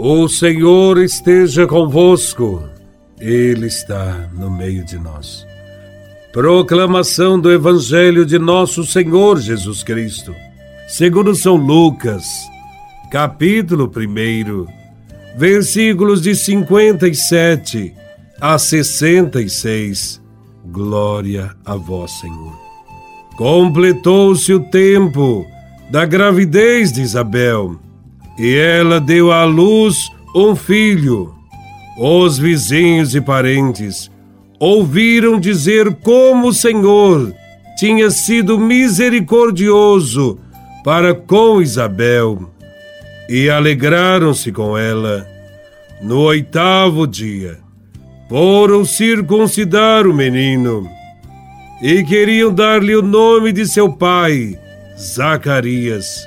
O Senhor esteja convosco, Ele está no meio de nós. Proclamação do Evangelho de Nosso Senhor Jesus Cristo, segundo São Lucas, capítulo 1, versículos de 57 a 66. Glória a Vós, Senhor. Completou-se o tempo da gravidez de Isabel e ela deu à luz um filho. Os vizinhos e parentes ouviram dizer como o Senhor tinha sido misericordioso para com Isabel e alegraram-se com ela. No oitavo dia, foram circuncidar o menino e queriam dar-lhe o nome de seu pai, Zacarias.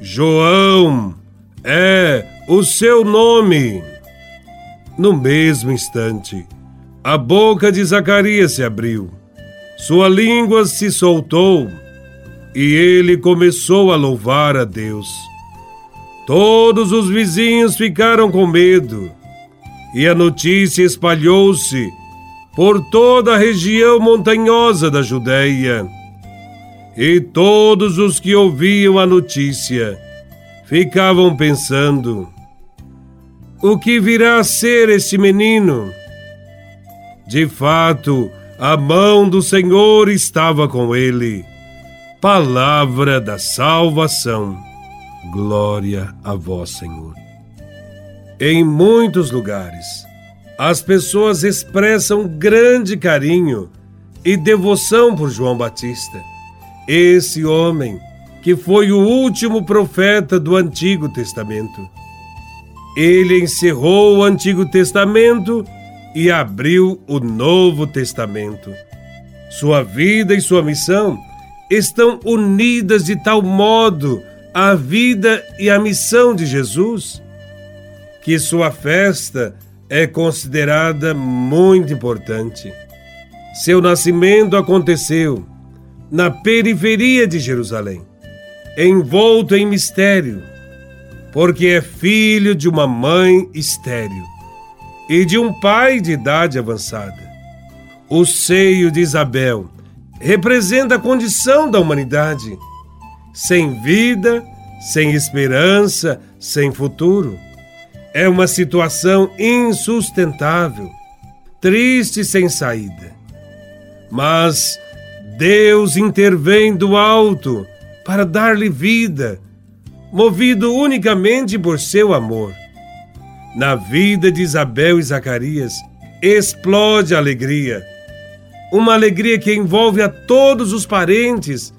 João é o seu nome. No mesmo instante, a boca de Zacarias se abriu, sua língua se soltou e ele começou a louvar a Deus. Todos os vizinhos ficaram com medo e a notícia espalhou-se por toda a região montanhosa da Judéia. E todos os que ouviam a notícia ficavam pensando: o que virá a ser este menino? De fato, a mão do Senhor estava com ele. Palavra da salvação. Glória a vós, Senhor. Em muitos lugares, as pessoas expressam grande carinho e devoção por João Batista esse homem, que foi o último profeta do Antigo Testamento. Ele encerrou o Antigo Testamento e abriu o Novo Testamento. Sua vida e sua missão estão unidas de tal modo à vida e à missão de Jesus que sua festa é considerada muito importante. Seu nascimento aconteceu na periferia de Jerusalém, envolto em mistério, porque é filho de uma mãe estéril e de um pai de idade avançada. O seio de Isabel representa a condição da humanidade, sem vida, sem esperança, sem futuro. É uma situação insustentável, triste sem saída. Mas Deus intervém do alto para dar-lhe vida, movido unicamente por seu amor. Na vida de Isabel e Zacarias explode a alegria, uma alegria que envolve a todos os parentes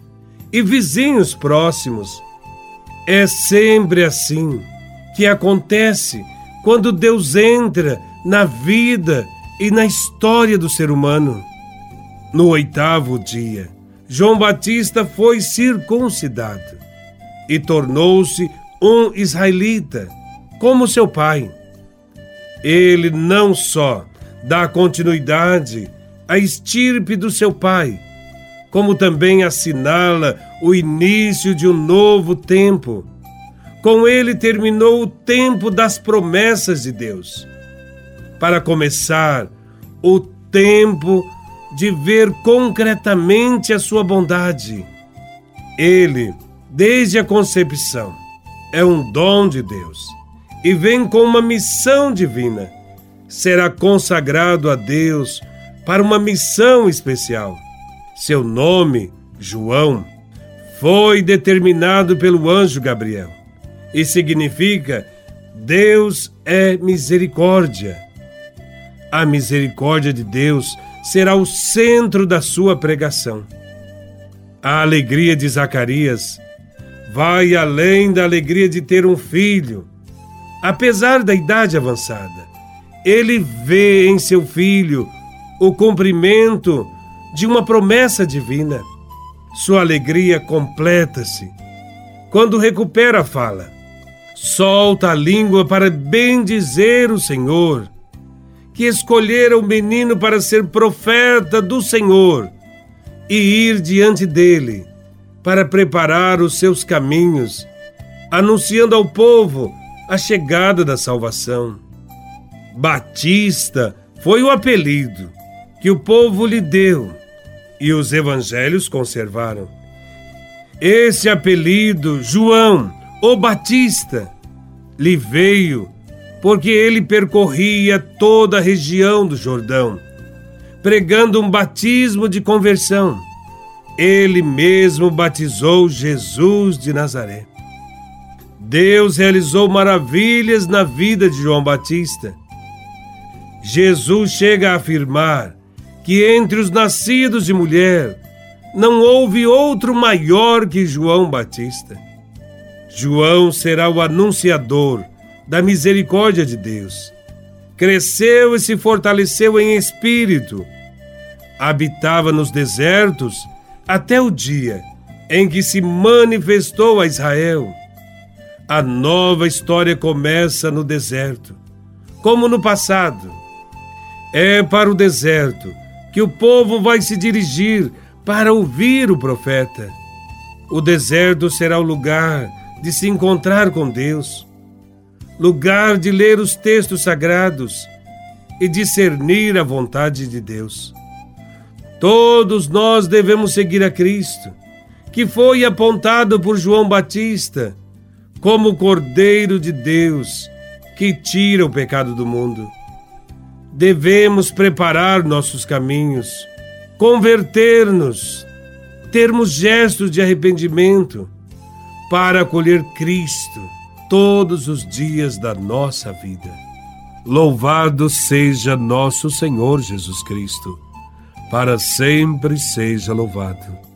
e vizinhos próximos. É sempre assim que acontece quando Deus entra na vida e na história do ser humano. No oitavo dia, João Batista foi circuncidado e tornou-se um israelita, como seu pai. Ele não só dá continuidade à estirpe do seu pai, como também assinala o início de um novo tempo. Com ele terminou o tempo das promessas de Deus, para começar o tempo de ver concretamente a sua bondade. Ele, desde a concepção, é um dom de Deus e vem com uma missão divina. Será consagrado a Deus para uma missão especial. Seu nome, João, foi determinado pelo anjo Gabriel e significa Deus é misericórdia. A misericórdia de Deus será o centro da sua pregação. A alegria de Zacarias vai além da alegria de ter um filho, apesar da idade avançada, ele vê em seu filho o cumprimento de uma promessa divina. Sua alegria completa-se quando recupera a fala. Solta a língua para bendizer o Senhor, que escolhera o menino para ser profeta do Senhor e ir diante dele para preparar os seus caminhos, anunciando ao povo a chegada da salvação. Batista foi o apelido que o povo lhe deu e os evangelhos conservaram. Esse apelido, João, o Batista, lhe veio porque ele percorria toda a região do Jordão, pregando um batismo de conversão. Ele mesmo batizou Jesus de Nazaré. Deus realizou maravilhas na vida de João Batista. Jesus chega a afirmar que entre os nascidos de mulher não houve outro maior que João Batista. João será o anunciador da misericórdia de Deus. Cresceu e se fortaleceu em espírito. Habitava nos desertos até o dia em que se manifestou a Israel. A nova história começa no deserto, como no passado. É para o deserto que o povo vai se dirigir para ouvir o profeta. O deserto será o lugar de se encontrar com Deus, lugar de ler os textos sagrados e discernir a vontade de Deus. Todos nós devemos seguir a Cristo, que foi apontado por João Batista como o Cordeiro de Deus que tira o pecado do mundo devemos preparar nossos caminhos, converter-nos, termos gestos de arrependimento para acolher Cristo todos os dias da nossa vida. Louvado seja nosso Senhor Jesus Cristo, para sempre seja louvado.